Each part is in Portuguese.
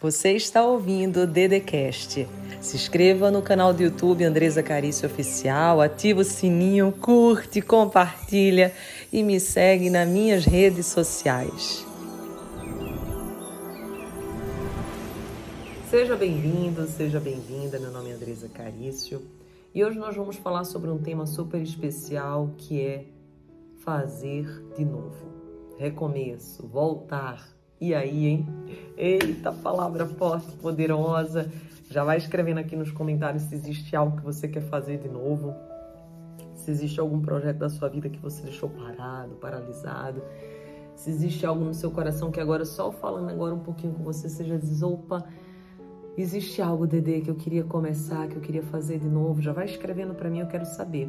Você está ouvindo o Dedecast. Se inscreva no canal do YouTube Andresa Carício Oficial, ativa o sininho, curte, compartilha e me segue nas minhas redes sociais. Seja bem-vindo, seja bem-vinda. Meu nome é Andresa Carício e hoje nós vamos falar sobre um tema super especial que é fazer de novo. Recomeço, voltar. E aí, hein? Eita, palavra forte, poderosa. Já vai escrevendo aqui nos comentários se existe algo que você quer fazer de novo. Se existe algum projeto da sua vida que você deixou parado, paralisado. Se existe algo no seu coração que agora, só falando agora um pouquinho com você, você já diz, opa, existe algo, Dedê, que eu queria começar, que eu queria fazer de novo. Já vai escrevendo para mim, eu quero saber.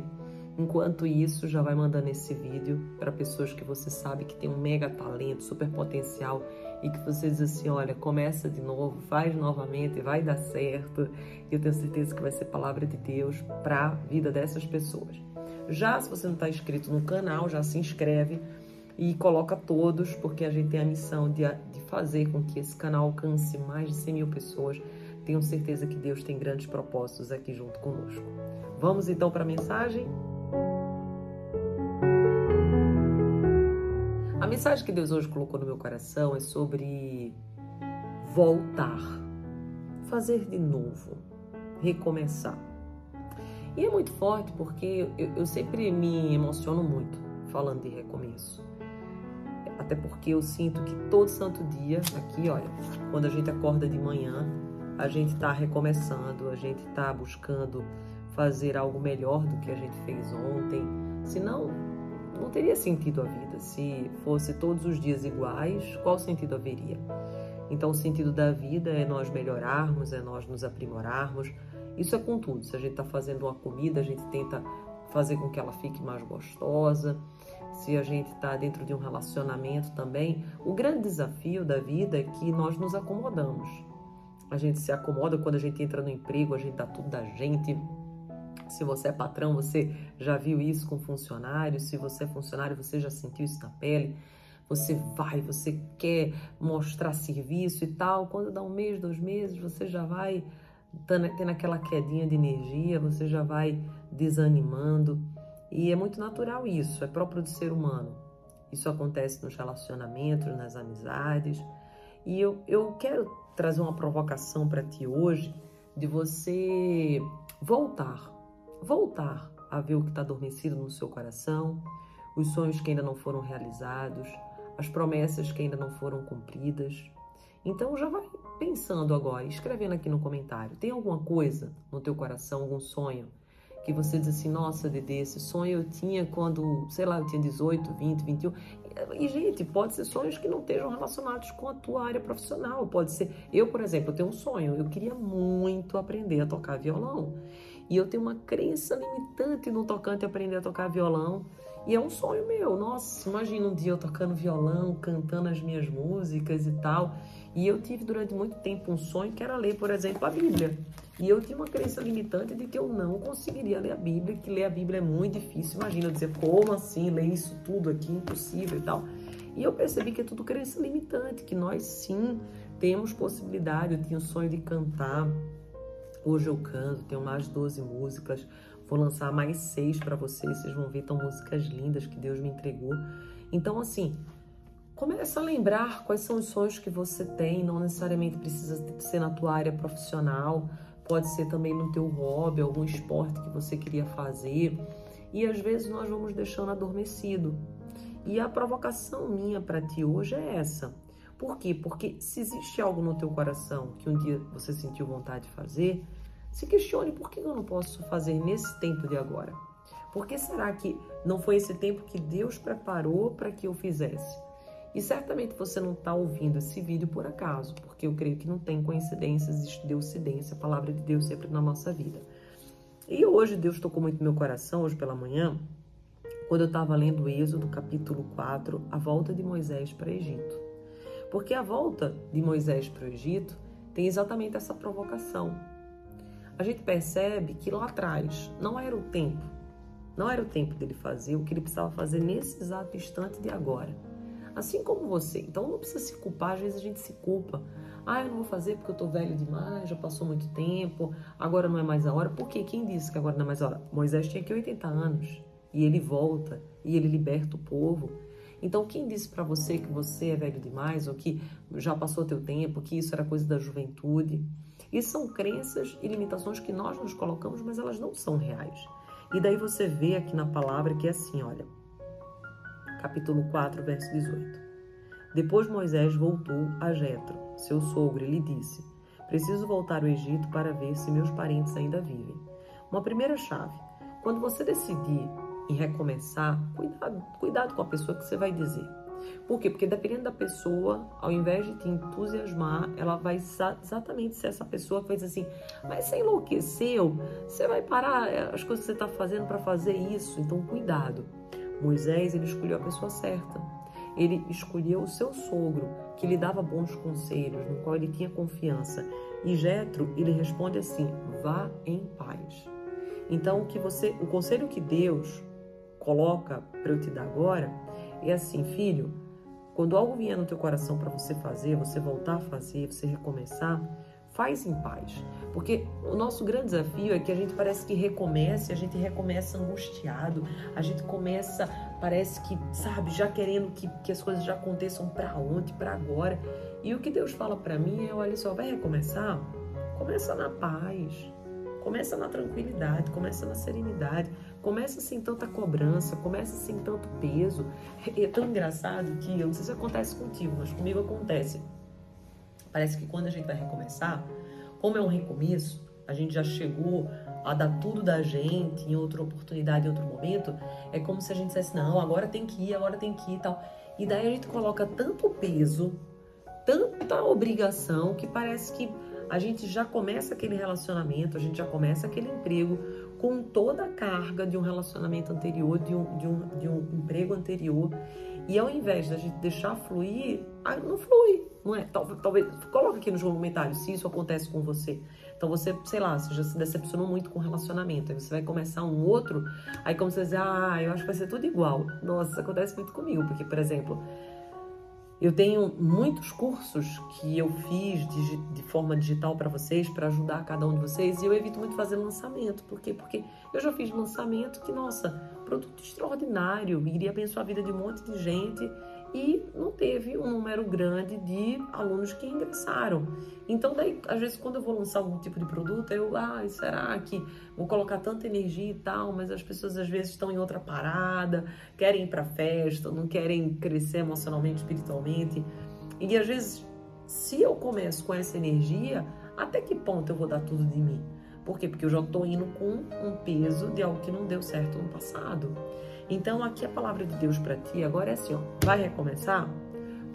Enquanto isso, já vai mandando esse vídeo para pessoas que você sabe que tem um mega talento, super potencial e que você diz assim, olha, começa de novo, faz novamente, vai dar certo. E eu tenho certeza que vai ser palavra de Deus para a vida dessas pessoas. Já se você não está inscrito no canal, já se inscreve e coloca todos, porque a gente tem a missão de, de fazer com que esse canal alcance mais de 100 mil pessoas. Tenho certeza que Deus tem grandes propósitos aqui junto conosco. Vamos então para a mensagem? A mensagem que Deus hoje colocou no meu coração é sobre voltar, fazer de novo, recomeçar. E é muito forte porque eu, eu sempre me emociono muito falando de recomeço. Até porque eu sinto que todo santo dia, aqui, olha, quando a gente acorda de manhã, a gente está recomeçando, a gente está buscando fazer algo melhor do que a gente fez ontem. Senão, não teria sentido a vida. Se fosse todos os dias iguais, qual sentido haveria? Então, o sentido da vida é nós melhorarmos, é nós nos aprimorarmos. Isso é com tudo. Se a gente está fazendo uma comida, a gente tenta fazer com que ela fique mais gostosa. Se a gente está dentro de um relacionamento também, o grande desafio da vida é que nós nos acomodamos. A gente se acomoda quando a gente entra no emprego, a gente dá tudo da gente, se você é patrão, você já viu isso com funcionários. Se você é funcionário, você já sentiu isso na pele. Você vai, você quer mostrar serviço e tal. Quando dá um mês, dois meses, você já vai tendo aquela quedinha de energia, você já vai desanimando. E é muito natural isso, é próprio do ser humano. Isso acontece nos relacionamentos, nas amizades. E eu, eu quero trazer uma provocação para ti hoje de você voltar voltar a ver o que está adormecido no seu coração, os sonhos que ainda não foram realizados, as promessas que ainda não foram cumpridas. Então já vai pensando agora, escrevendo aqui no comentário. Tem alguma coisa no teu coração, algum sonho que você diz assim, nossa, Dede, esse sonho eu tinha quando, sei lá, eu tinha 18, 20, 21. E, gente, pode ser sonhos que não estejam relacionados com a tua área profissional. Pode ser. Eu, por exemplo, tenho um sonho. Eu queria muito aprender a tocar violão. E eu tenho uma crença limitante no tocante aprender a tocar violão. E é um sonho meu. Nossa, imagina um dia eu tocando violão, cantando as minhas músicas e tal. E eu tive durante muito tempo um sonho que era ler, por exemplo, a Bíblia. E eu tinha uma crença limitante de que eu não conseguiria ler a Bíblia, que ler a Bíblia é muito difícil. Imagina eu dizer, como assim, ler isso tudo aqui, impossível e tal. E eu percebi que é tudo crença limitante, que nós sim temos possibilidade. Eu tinha o sonho de cantar, Hoje eu canto, tenho mais de 12 músicas. Vou lançar mais seis para vocês. Vocês vão ver, tão músicas lindas que Deus me entregou. Então, assim, começa a lembrar quais são os sonhos que você tem. Não necessariamente precisa ser na tua área profissional. Pode ser também no teu hobby, algum esporte que você queria fazer. E às vezes nós vamos deixando adormecido. E a provocação minha para ti hoje é essa. Por quê? Porque se existe algo no teu coração que um dia você sentiu vontade de fazer, se questione por que eu não posso fazer nesse tempo de agora. Por que será que não foi esse tempo que Deus preparou para que eu fizesse? E certamente você não está ouvindo esse vídeo por acaso, porque eu creio que não tem coincidências, existe deucidência, a palavra de Deus sempre na nossa vida. E hoje Deus tocou muito meu coração, hoje pela manhã, quando eu estava lendo Êxodo, capítulo 4, a volta de Moisés para Egito. Porque a volta de Moisés para o Egito tem exatamente essa provocação. A gente percebe que lá atrás não era o tempo, não era o tempo dele fazer o que ele precisava fazer nesse exato instante de agora. Assim como você. Então não precisa se culpar, às vezes a gente se culpa. Ah, eu não vou fazer porque eu tô velho demais, já passou muito tempo, agora não é mais a hora. Por quê? Quem disse que agora não é mais a hora? Moisés tinha aqui 80 anos e ele volta e ele liberta o povo. Então, quem disse para você que você é velho demais ou que já passou teu tempo, que isso era coisa da juventude? Isso são crenças e limitações que nós nos colocamos, mas elas não são reais. E daí você vê aqui na palavra que é assim, olha. Capítulo 4, verso 18. Depois Moisés voltou a Jetro, seu sogro, e lhe disse: Preciso voltar ao Egito para ver se meus parentes ainda vivem. Uma primeira chave: quando você decidir em recomeçar, cuidado, cuidado com a pessoa que você vai dizer. Por quê? Porque dependendo da pessoa, ao invés de te entusiasmar, ela vai exatamente ser essa pessoa dizer assim: Mas você enlouqueceu? Você vai parar as coisas que você está fazendo para fazer isso? Então, cuidado. Moisés, ele escolheu a pessoa certa. Ele escolheu o seu sogro, que lhe dava bons conselhos, no qual ele tinha confiança. E Jetro, ele responde assim: vá em paz. Então, o que você, o conselho que Deus coloca para eu te dar agora é assim, filho, quando algo vier no teu coração para você fazer, você voltar a fazer, você recomeçar, faz em paz. Porque o nosso grande desafio é que a gente parece que recomeça, a gente recomeça angustiado, a gente começa, parece que, sabe, já querendo que, que as coisas já aconteçam para ontem, para agora. E o que Deus fala para mim é: olha só, vai recomeçar? Começa na paz, começa na tranquilidade, começa na serenidade, começa sem tanta cobrança, começa sem tanto peso. É tão engraçado que, eu não sei se acontece contigo, mas comigo acontece. Parece que quando a gente vai recomeçar, como é um recomeço, a gente já chegou a dar tudo da gente em outra oportunidade, em outro momento, é como se a gente dissesse, não, agora tem que ir, agora tem que ir e tal. E daí a gente coloca tanto peso, tanta obrigação, que parece que a gente já começa aquele relacionamento, a gente já começa aquele emprego com toda a carga de um relacionamento anterior, de um, de um, de um emprego anterior. E ao invés da gente deixar fluir, não flui, não é? Talvez, talvez coloca aqui nos comentários se isso acontece com você. Então você, sei lá, você já se decepcionou muito com o relacionamento, aí você vai começar um outro, aí como você diz, ah, eu acho que vai ser tudo igual. Nossa, isso acontece muito comigo, porque, por exemplo, eu tenho muitos cursos que eu fiz de, de forma digital para vocês, para ajudar cada um de vocês, e eu evito muito fazer lançamento. Por quê? Porque eu já fiz lançamento que, nossa, produto extraordinário, iria abençoar a vida de um monte de gente e não teve um número grande de alunos que ingressaram. Então, daí, às vezes, quando eu vou lançar algum tipo de produto, eu, ah, será que vou colocar tanta energia e tal, mas as pessoas às vezes estão em outra parada, querem ir para festa, não querem crescer emocionalmente, espiritualmente. E às vezes, se eu começo com essa energia, até que ponto eu vou dar tudo de mim? Por quê? Porque eu já estou indo com um peso de algo que não deu certo no passado. Então, aqui a palavra de Deus para ti agora é assim: ó, vai recomeçar?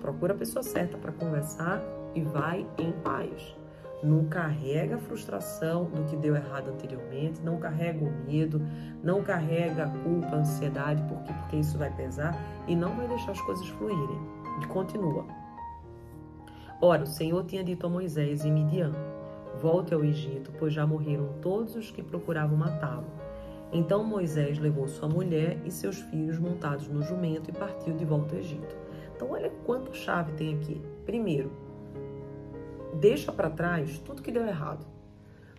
Procura a pessoa certa para conversar e vai em paz. Não carrega a frustração do que deu errado anteriormente, não carrega o medo, não carrega a culpa, a ansiedade, porque, porque isso vai pesar e não vai deixar as coisas fluírem. E continua. Ora, o Senhor tinha dito a Moisés em Midian: Volte ao Egito, pois já morreram todos os que procuravam matá-lo. Então Moisés levou sua mulher e seus filhos montados no jumento e partiu de volta ao Egito. Então, olha quanta chave tem aqui. Primeiro, deixa para trás tudo que deu errado.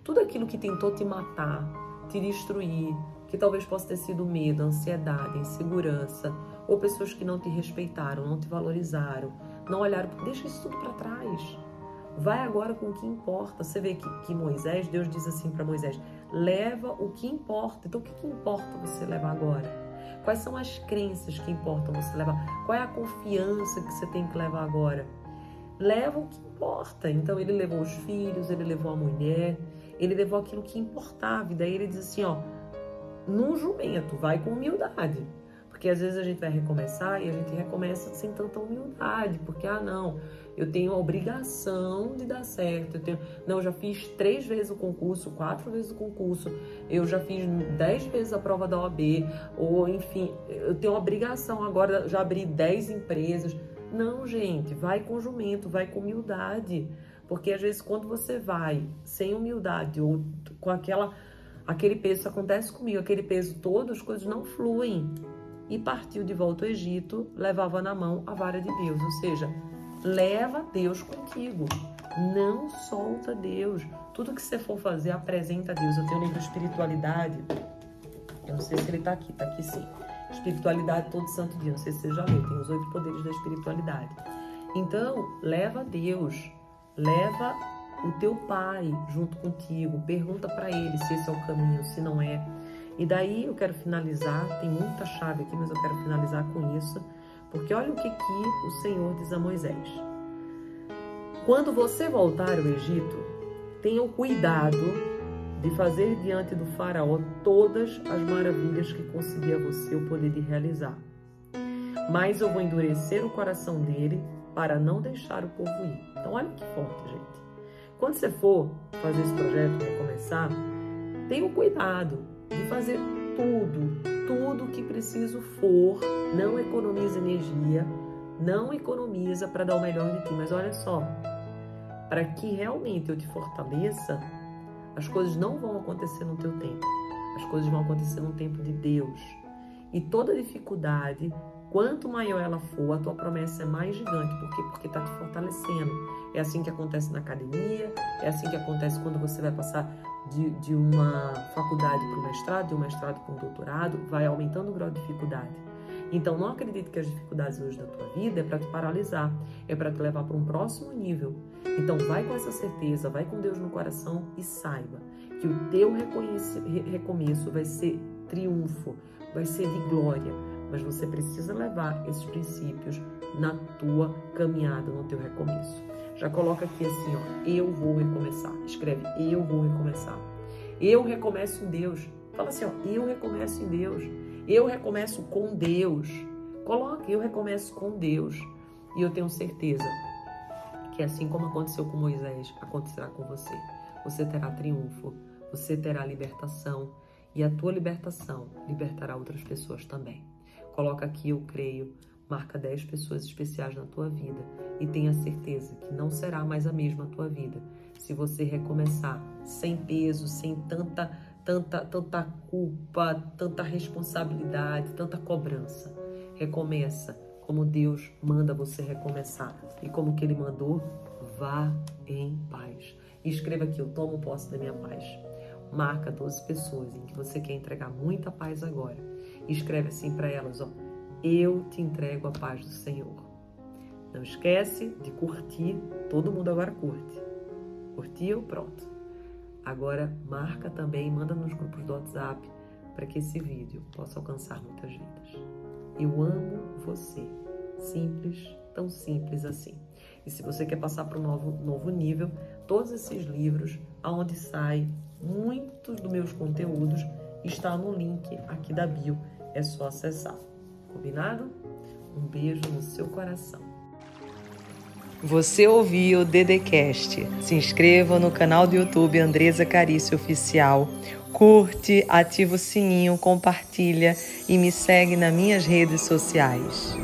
Tudo aquilo que tentou te matar, te destruir, que talvez possa ter sido medo, ansiedade, insegurança, ou pessoas que não te respeitaram, não te valorizaram, não olharam. Deixa isso tudo para trás. Vai agora com o que importa. Você vê que, que Moisés, Deus diz assim para Moisés: leva o que importa. Então, o que, que importa você levar agora? Quais são as crenças que importam você levar? Qual é a confiança que você tem que levar agora? Leva o que importa. Então, ele levou os filhos, ele levou a mulher, ele levou aquilo que importava. E daí ele diz assim: ó, num jumento, vai com humildade. Porque às vezes a gente vai recomeçar e a gente recomeça sem tanta humildade, porque, ah, não, eu tenho a obrigação de dar certo. Eu tenho, não, eu já fiz três vezes o concurso, quatro vezes o concurso, eu já fiz dez vezes a prova da OAB, ou enfim, eu tenho a obrigação agora, já abri dez empresas. Não, gente, vai com jumento, vai com humildade. Porque às vezes quando você vai sem humildade ou com aquela aquele peso, isso acontece comigo, aquele peso todo, as coisas não fluem. E partiu de volta ao Egito, levava na mão a vara de Deus, ou seja, leva Deus contigo. Não solta Deus. Tudo que você for fazer, apresenta a Deus. Eu tenho um livro de espiritualidade. Eu não sei se ele está aqui, está aqui sim. Espiritualidade todo santo dia. Não sei se você já leu. Tem os oito poderes da espiritualidade. Então, leva Deus. Leva o teu pai junto contigo. Pergunta para ele se esse é o caminho, se não é. E daí eu quero finalizar. Tem muita chave aqui, mas eu quero finalizar com isso. Porque olha o que, que o Senhor diz a Moisés. Quando você voltar ao Egito, tenha o cuidado de fazer diante do faraó todas as maravilhas que concedi a você o poder de realizar. Mas eu vou endurecer o coração dele para não deixar o povo ir. Então olha que forte, gente. Quando você for fazer esse projeto, recomeçar, tenha o cuidado de fazer tudo, tudo que preciso for. Não economiza energia, não economiza para dar o melhor de ti. Mas olha só, para que realmente eu te fortaleça, as coisas não vão acontecer no teu tempo. As coisas vão acontecer no tempo de Deus. E toda dificuldade, quanto maior ela for, a tua promessa é mais gigante. Por quê? Porque está te fortalecendo. É assim que acontece na academia, é assim que acontece quando você vai passar de, de uma faculdade para o mestrado, de um mestrado para um doutorado, vai aumentando o grau de dificuldade. Então, não acredite que as dificuldades hoje da tua vida é para te paralisar, é para te levar para um próximo nível. Então, vai com essa certeza, vai com Deus no coração e saiba que o teu recomeço vai ser triunfo, vai ser de glória, mas você precisa levar esses princípios na tua caminhada, no teu recomeço. Já coloca aqui assim, ó, eu vou recomeçar. Escreve, eu vou recomeçar. Eu recomeço em Deus. Fala assim, ó, eu recomeço em Deus. Eu recomeço com Deus. Coloque, eu recomeço com Deus. E eu tenho certeza que assim como aconteceu com Moisés, acontecerá com você. Você terá triunfo, você terá libertação e a tua libertação libertará outras pessoas também. Coloca aqui, eu creio, marca 10 pessoas especiais na tua vida e tenha certeza que não será mais a mesma a tua vida se você recomeçar sem peso, sem tanta tanta, tanta culpa, tanta responsabilidade, tanta cobrança. Recomeça como Deus manda você recomeçar. E como que Ele mandou, vá em paz. E escreva aqui, eu tomo posse da minha paz. Marca 12 pessoas em que você quer entregar muita paz agora. E escreve assim para elas, ó, eu te entrego a paz do Senhor. Não esquece de curtir, todo mundo agora curte. Curtiu? Pronto. Agora marca também, manda nos grupos do WhatsApp para que esse vídeo possa alcançar muitas vidas. Eu amo você. Simples, tão simples assim. E se você quer passar para um novo, novo nível, todos esses livros, aonde sai muitos dos meus conteúdos, está no link aqui da bio. É só acessar. Combinado? Um beijo no seu coração. Você ouviu o Dedecast. Se inscreva no canal do YouTube Andresa Carício Oficial. Curte, ativa o sininho, compartilha e me segue nas minhas redes sociais.